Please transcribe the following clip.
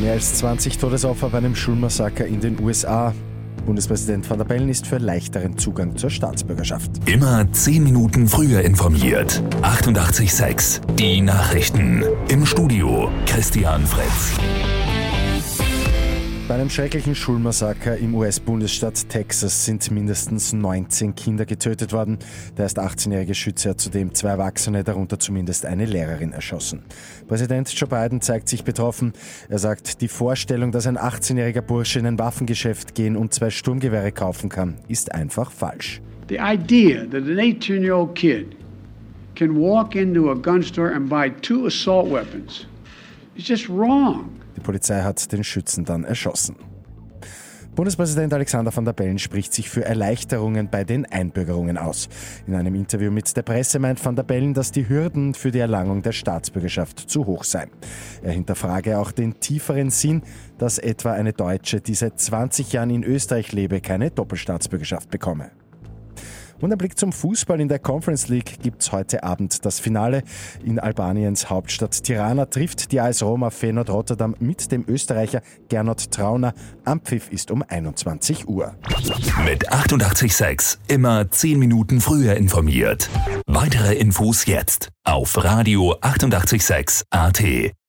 Mehr als 20 Todesopfer bei einem Schulmassaker in den USA. Bundespräsident Van der Bellen ist für leichteren Zugang zur Staatsbürgerschaft. Immer 10 Minuten früher informiert. 88,6. Die Nachrichten. Im Studio Christian Fritz. Bei einem schrecklichen Schulmassaker im US-Bundesstaat Texas sind mindestens 19 Kinder getötet worden. Der erst 18-jährige Schütze hat zudem zwei Erwachsene, darunter zumindest eine Lehrerin, erschossen. Präsident Joe Biden zeigt sich betroffen. Er sagt, die Vorstellung, dass ein 18-jähriger Bursche in ein Waffengeschäft gehen und zwei Sturmgewehre kaufen kann, ist einfach falsch. The idea that an 18-year-old kid can walk into a gun store and buy two assault weapons. Die Polizei hat den Schützen dann erschossen. Bundespräsident Alexander van der Bellen spricht sich für Erleichterungen bei den Einbürgerungen aus. In einem Interview mit der Presse meint van der Bellen, dass die Hürden für die Erlangung der Staatsbürgerschaft zu hoch seien. Er hinterfrage auch den tieferen Sinn, dass etwa eine Deutsche, die seit 20 Jahren in Österreich lebe, keine Doppelstaatsbürgerschaft bekomme. Und ein Blick zum Fußball in der Conference League gibt es heute Abend das Finale. In Albaniens Hauptstadt Tirana trifft die AS Roma Feyenoord Rotterdam mit dem Österreicher Gernot Trauner. Am Pfiff ist um 21 Uhr. Mit 88,6 immer 10 Minuten früher informiert. Weitere Infos jetzt auf Radio 88,6 AT.